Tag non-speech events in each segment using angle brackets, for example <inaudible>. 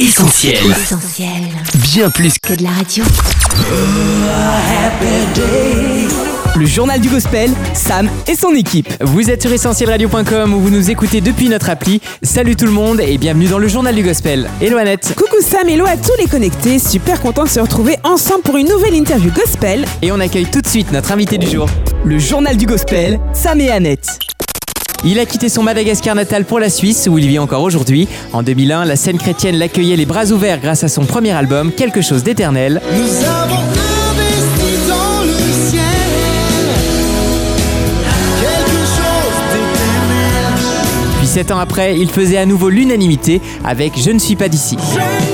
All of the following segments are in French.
Essentiel. Essentiel. Bien plus que Que de la radio. Le journal du gospel, Sam et son équipe. Vous êtes sur essentielradio.com où vous nous écoutez depuis notre appli. Salut tout le monde et bienvenue dans le journal du gospel. Hello Annette. Coucou Sam, hello à tous les connectés, super content de se retrouver ensemble pour une nouvelle interview gospel. Et on accueille tout de suite notre invité du jour. Le journal du gospel, Sam et Annette. Il a quitté son Madagascar natal pour la Suisse où il vit encore aujourd'hui. En 2001, la scène chrétienne l'accueillait les bras ouverts grâce à son premier album Quelque chose d'éternel. Nous avons investi dans le ciel quelque chose d'éternel. Puis sept ans après, il faisait à nouveau l'unanimité avec Je ne suis pas d'ici. Je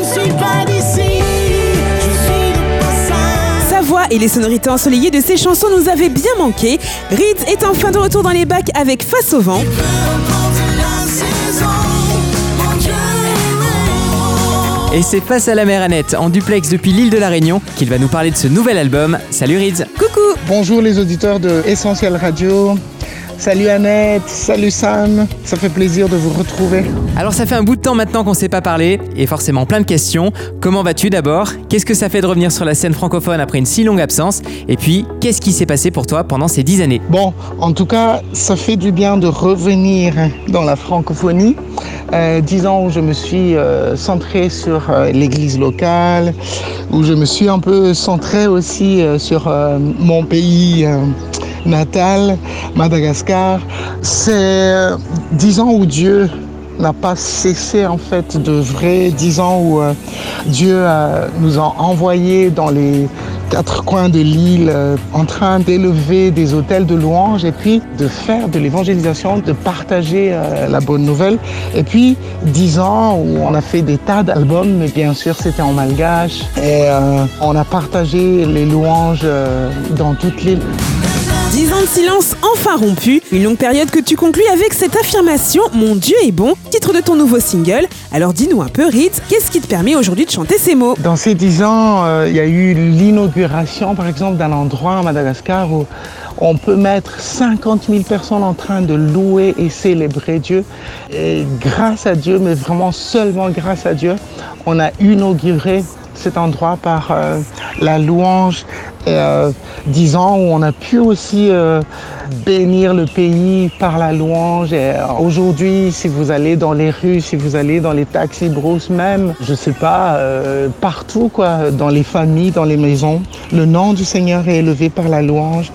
voix et les sonorités ensoleillées de ses chansons nous avaient bien manqué. Reed est enfin de retour dans les bacs avec Face au vent. Et c'est face à la mer Annette, en duplex depuis l'île de la Réunion, qu'il va nous parler de ce nouvel album. Salut Rids Coucou Bonjour les auditeurs de Essentiel Radio. Salut Annette, salut Sam, ça fait plaisir de vous retrouver. Alors ça fait un bout de temps maintenant qu'on ne s'est pas parlé, et forcément plein de questions. Comment vas-tu d'abord? Qu'est-ce que ça fait de revenir sur la scène francophone après une si longue absence? Et puis, qu'est-ce qui s'est passé pour toi pendant ces dix années? Bon, en tout cas, ça fait du bien de revenir dans la francophonie. Euh, dix ans où je me suis euh, centré sur euh, l'église locale, où je me suis un peu centré aussi sur mon pays euh, natal, Madagascar. C'est euh, dix ans où Dieu n'a pas cessé en fait de vrai, dix ans où euh, Dieu euh, nous a envoyés dans les quatre coins de l'île en train d'élever des hôtels de louanges et puis de faire de l'évangélisation, de partager la bonne nouvelle. Et puis dix ans où on a fait des tas d'albums, mais bien sûr c'était en malgache et on a partagé les louanges dans toute l'île. 10 ans de silence enfin rompu, une longue période que tu conclus avec cette affirmation Mon Dieu est bon, titre de ton nouveau single. Alors dis-nous un peu, Reed, qu'est-ce qui te permet aujourd'hui de chanter ces mots? Dans ces dix ans, euh, il y a eu l'inauguration, par exemple, d'un endroit à Madagascar où on peut mettre 50 000 personnes en train de louer et célébrer Dieu. Et grâce à Dieu, mais vraiment seulement grâce à Dieu, on a inauguré cet endroit par euh, la louange euh, dix ans où on a pu aussi euh, bénir le pays par la louange. Aujourd'hui, si vous allez dans les rues, si vous allez dans les taxis brousse même, je sais pas, partout quoi, dans les familles, dans les maisons, le nom du Seigneur est élevé par la louange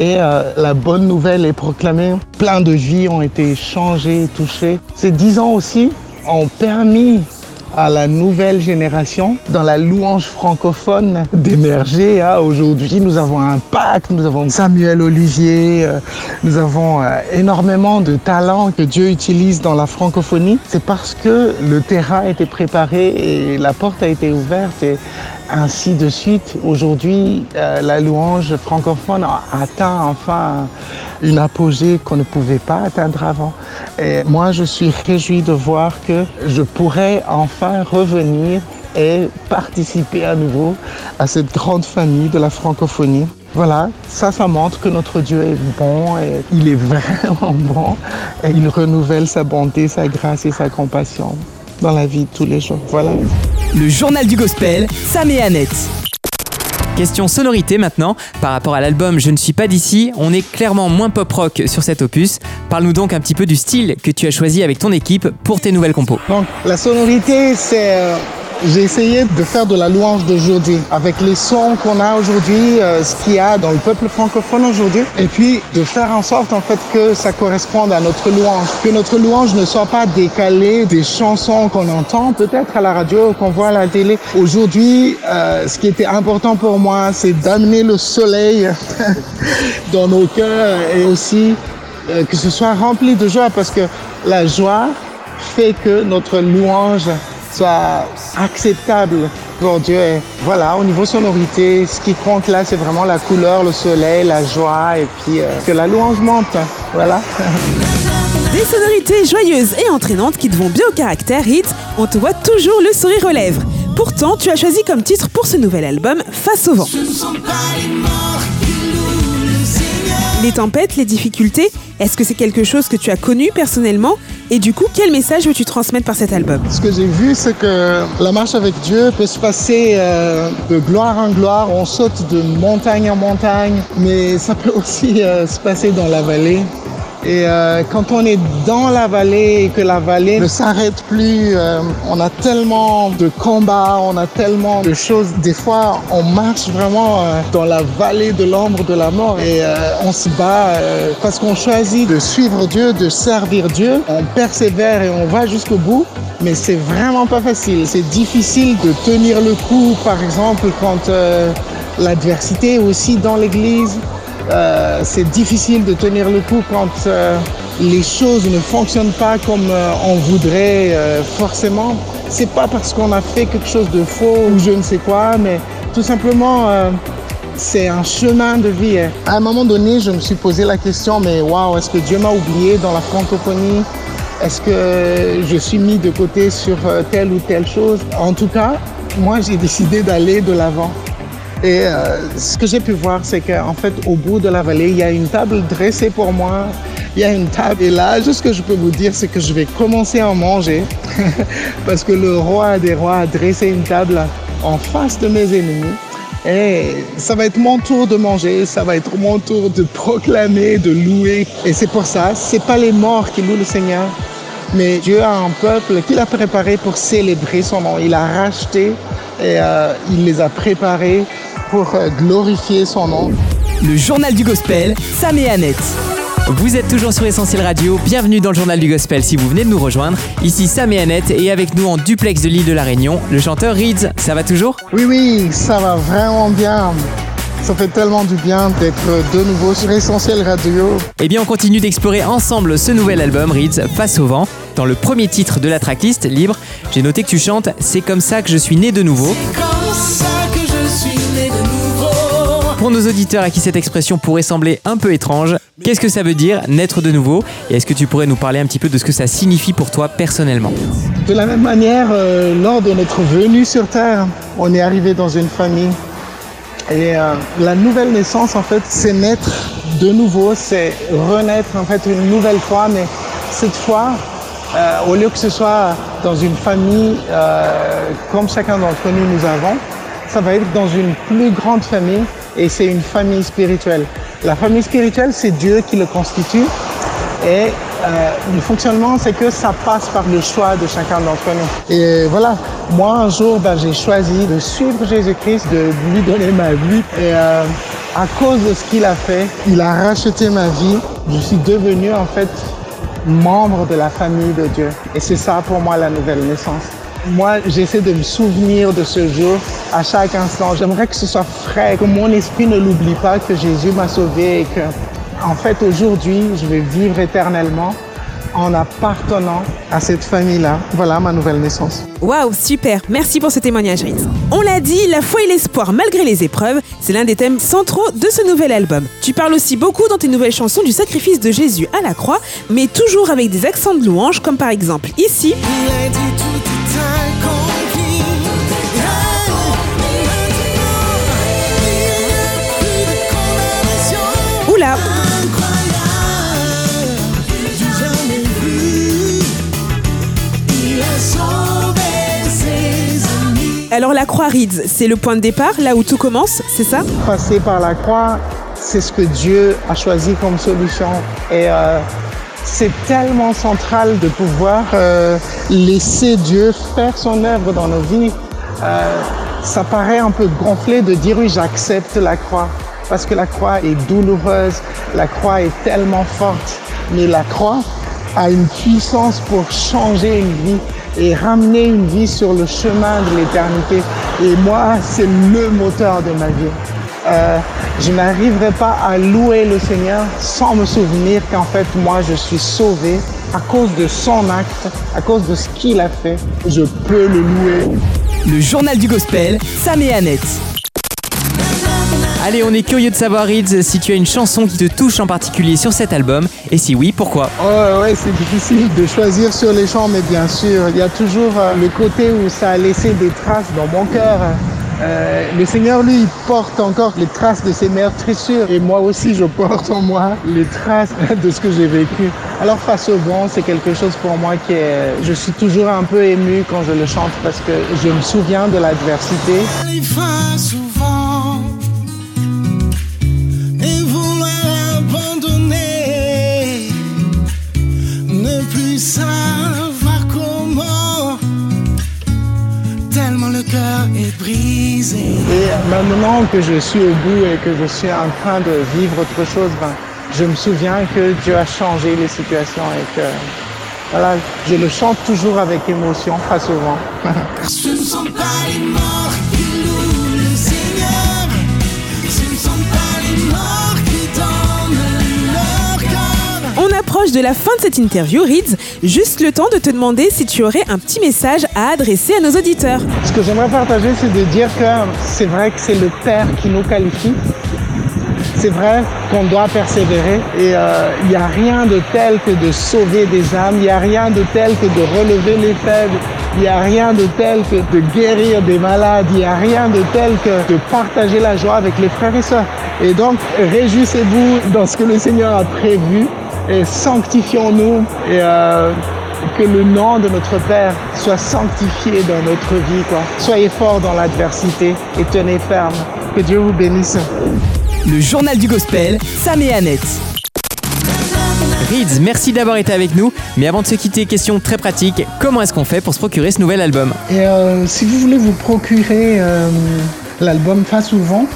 et la bonne nouvelle est proclamée. Plein de vies ont été changées, touchées. Ces dix ans aussi ont permis à la nouvelle génération dans la louange francophone d'émerger. hein. Aujourd'hui, nous avons un pacte, nous avons Samuel Olivier, euh, nous avons euh, énormément de talents que Dieu utilise dans la francophonie. C'est parce que le terrain a été préparé et la porte a été ouverte ainsi de suite. Aujourd'hui, euh, la louange francophone a atteint enfin une apogée qu'on ne pouvait pas atteindre avant. Et moi, je suis réjoui de voir que je pourrais enfin revenir et participer à nouveau à cette grande famille de la francophonie. Voilà, ça, ça montre que notre Dieu est bon et il est vraiment bon et il renouvelle sa bonté, sa grâce et sa compassion dans la vie de tous les jours. Voilà. Le journal du gospel, Sam et Annette. Question sonorité maintenant. Par rapport à l'album Je ne suis pas d'ici, on est clairement moins pop rock sur cet opus. Parle-nous donc un petit peu du style que tu as choisi avec ton équipe pour tes nouvelles compos. Donc, la sonorité, c'est. J'ai essayé de faire de la louange d'aujourd'hui, avec les sons qu'on a aujourd'hui, euh, ce qu'il y a dans le peuple francophone aujourd'hui, et puis de faire en sorte en fait que ça corresponde à notre louange, que notre louange ne soit pas décalée des chansons qu'on entend peut-être à la radio, qu'on voit à la télé. Aujourd'hui, euh, ce qui était important pour moi, c'est d'amener le soleil <laughs> dans nos cœurs et aussi euh, que ce soit rempli de joie, parce que la joie fait que notre louange soit acceptable pour Dieu. Voilà, au niveau sonorité, ce qui compte là, c'est vraiment la couleur, le soleil, la joie et puis euh, que la louange monte. Voilà. <laughs> Des sonorités joyeuses et entraînantes qui te vont bien au caractère, Reed. On te voit toujours le sourire aux lèvres. Pourtant, tu as choisi comme titre pour ce nouvel album Face au vent. Ce ne sont pas les morts Les tempêtes, les difficultés, est-ce que c'est quelque chose que tu as connu personnellement? Et du coup, quel message veux-tu transmettre par cet album? Ce que j'ai vu, c'est que la marche avec Dieu peut se passer euh, de gloire en gloire. On saute de montagne en montagne, mais ça peut <laughs> aussi euh, se passer dans la vallée. Et euh, quand on est dans la vallée et que la vallée ne s'arrête plus, euh, on a tellement de combats, on a tellement de choses. Des fois, on marche vraiment euh, dans la vallée de l'ombre de la mort et euh, on se bat euh, parce qu'on choisit de suivre Dieu, de servir Dieu. On persévère et on va jusqu'au bout. Mais c'est vraiment pas facile. C'est difficile de tenir le coup, par exemple, quand l'adversité aussi dans l'église. Euh, c'est difficile de tenir le coup quand euh, les choses ne fonctionnent pas comme euh, on voudrait forcément. C'est pas parce qu'on a fait quelque chose de faux ou je ne sais quoi, mais tout simplement c'est un chemin de vie. À un moment donné, je me suis posé la question, mais waouh, est-ce que Dieu m'a oublié dans la francophonie? Est-ce que je suis mis de côté sur telle ou telle chose? En tout cas, moi j'ai décidé d'aller de l'avant. Et euh, ce que j'ai pu voir, c'est qu'en fait, au bout de la vallée, il y a une table dressée pour moi. Il y a une table. Et là, juste ce que je peux vous dire, c'est que je vais commencer à manger. <laughs> Parce que le roi des rois a dressé une table en face de mes ennemis. Et ça va être mon tour de manger, ça va être mon tour de proclamer, de louer. Et c'est pour ça, c'est pas les morts qui louent le Seigneur, mais Dieu a un peuple qu'il a préparé pour célébrer son nom. Il a racheté et euh, il les a préparés pour euh, glorifier son nom. Le journal du gospel, Sam et Annette. Vous êtes toujours sur Essentiel Radio, bienvenue dans le journal du gospel si vous venez de nous rejoindre. Ici Sam et Annette et avec nous en duplex de l'île de la Réunion, le chanteur Reeds. Ça va toujours? Oui, oui, ça va vraiment bien. Ça fait tellement du bien d'être de nouveau sur Essentiel Radio. Eh bien on continue d'explorer ensemble ce nouvel album Reeds Face au vent. Dans le premier titre de la tracklist, Libre, j'ai noté que tu chantes C'est comme ça que je suis né de nouveau. Comme ça nos auditeurs à qui cette expression pourrait sembler un peu étrange, qu'est-ce que ça veut dire naître de nouveau? Et est-ce que tu pourrais nous parler un petit peu de ce que ça signifie pour toi personnellement? De la même manière, euh, lors de notre venue sur Terre, on est arrivé dans une famille. Et euh, la nouvelle naissance, en fait, c'est naître de nouveau, c'est renaître, en fait, une nouvelle fois. Mais cette fois, euh, au lieu que ce soit dans une famille comme chacun d'entre nous nous avons, ça va être dans une plus grande famille et c'est une famille spirituelle. La famille spirituelle, c'est Dieu qui le constitue. Et euh, le fonctionnement, c'est que ça passe par le choix de chacun d'entre nous. Et voilà, moi un jour, ben, j'ai choisi de suivre Jésus-Christ, de lui donner ma vie. Et euh, à cause de ce qu'il a fait, il a racheté ma vie. Je suis devenu en fait membre de la famille de Dieu. Et c'est ça pour moi la nouvelle naissance. Moi, j'essaie de me souvenir de ce jour à chaque instant. J'aimerais que ce soit frais, que mon esprit ne l'oublie pas, que Jésus m'a sauvé et que, en fait, aujourd'hui, je vais vivre éternellement en appartenant à cette famille-là. Voilà ma nouvelle naissance. Waouh, super. Merci pour ce témoignage, Reeds. On l'a dit, la foi et l'espoir malgré les épreuves, c'est l'un des thèmes centraux de ce nouvel album. Tu parles aussi beaucoup dans tes nouvelles chansons du sacrifice de Jésus à la croix, mais toujours avec des accents de louange, comme par exemple ici. Il a dit tout alors la croix Reeds, c'est le point de départ, là où tout commence, c'est ça? Passer par la croix, c'est ce que Dieu a choisi comme solution. Et euh, c'est tellement central de pouvoir euh, laisser Dieu faire son œuvre dans nos vies. Euh, ça paraît un peu gonflé de dire oui, j'accepte la croix. Parce que la croix est douloureuse, la croix est tellement forte. Mais la croix a une puissance pour changer une vie et ramener une vie sur le chemin de l'éternité. Et moi, c'est le moteur de ma vie. Euh, je n'arriverai pas à louer le Seigneur sans me souvenir qu'en fait, moi, je suis sauvé à cause de son acte, à cause de ce qu'il a fait. Je peux le louer. Le journal du gospel, Sam et Annette. Allez, on est curieux de savoir Reeds si tu as une chanson qui te touche en particulier sur cet album et si oui, pourquoi? Ouais, ouais, c'est difficile de choisir sur les chants, mais bien sûr, il y a toujours euh, le côté où ça a laissé des traces dans mon cœur. Euh, le Seigneur, lui, il porte encore les traces de ses meurtrissures. Et moi aussi, je porte en moi les traces de ce que j'ai vécu. Alors, face au vent, c'est quelque chose pour moi qui est... Je suis toujours un peu ému quand je le chante parce que je me souviens de l'adversité. Brisé. Et maintenant que je suis au bout et que je suis en train de vivre autre chose, ben, je me souviens que Dieu a changé les situations et que voilà, je le chante toujours avec émotion. <laughs> Ce ne sont pas les morts corps. On approche de la fin de cette interview, Reeds. Juste le temps de te demander si tu aurais un petit message à adresser à nos auditeurs. Ce que j'aimerais partager, c'est de dire que c'est vrai que c'est le Père qui nous qualifie. C'est vrai qu'on doit persévérer et euh, il n'y a rien de tel que de sauver des âmes, il n'y a rien de tel que de relever les faibles, il n'y a rien de tel que de guérir des malades, il n'y a rien de tel que de partager la joie avec les frères et sœurs. Et donc, réjouissez-vous dans ce que le Seigneur a prévu et sanctifions-nous et euh, que le nom de notre Père soit sanctifié dans notre vie. Quoi. Soyez forts dans l'adversité et tenez ferme. Que Dieu vous bénisse. Le journal du gospel, Sam et Annette. Reeds, merci d'avoir été avec nous. Mais avant de se quitter, question très pratique comment est-ce qu'on fait pour se procurer ce nouvel album? Et euh, si vous voulez vous procurer euh, l'album Face au vent,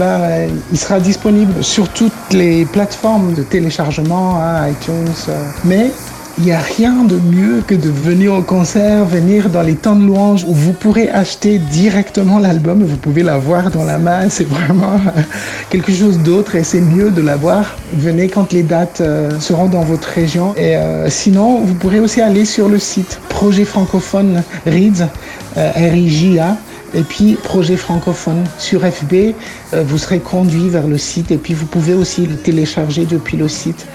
euh, il sera disponible sur toutes les plateformes de téléchargement, hein, iTunes. euh. mais il n'y a rien de mieux que de venir au concert, venir dans les temps de louange où vous pourrez acheter directement l'album, vous pouvez l'avoir dans la main, c'est vraiment euh, quelque chose d'autre et c'est mieux de l'avoir. Venez quand les dates euh, seront dans votre région. Et sinon, vous pourrez aussi aller sur le site Projet francophone euh, R-I-J-A, et puis projet francophone sur FB, euh, vous serez conduit vers le site et puis vous pouvez aussi le télécharger depuis le site.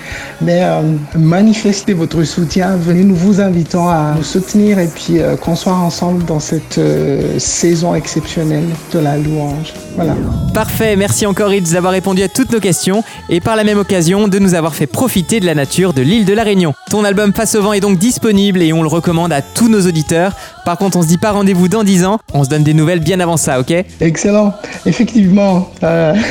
Mais euh, manifestez votre soutien, venez nous vous invitons à nous soutenir et puis euh, qu'on soit ensemble dans cette saison exceptionnelle de la louange. Voilà. Parfait, merci encore Reeds d'avoir répondu à toutes nos questions et par la même occasion de nous avoir fait profiter de la nature de l'île de la Réunion. Ton album Face au vent est donc disponible et on le recommande à tous nos auditeurs. Par contre, on se dit pas rendez-vous dans 10 ans, on se donne des nouvelles bien avant ça, ok Excellent. Effectivement, euh, <laughs>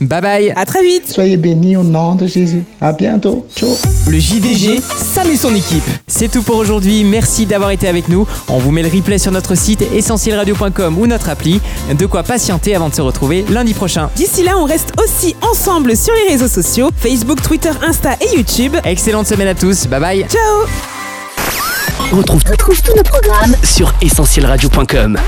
Bye bye À très vite soyez bénis au nom de Jésus. À bientôt. Ciao. Le JDG, Sam et son équipe. C'est tout pour aujourd'hui, merci d'avoir été avec nous. On vous met le replay sur notre site essentielradio.com ou notre appli. De quoi patienter avant de se retrouver lundi prochain. D'ici là, on reste aussi ensemble sur les réseaux sociaux Facebook, Twitter, Insta et YouTube. Excellente semaine à tous, bye bye Ciao Retrouve, retrouve tous nos programmes sur essentielradio.com.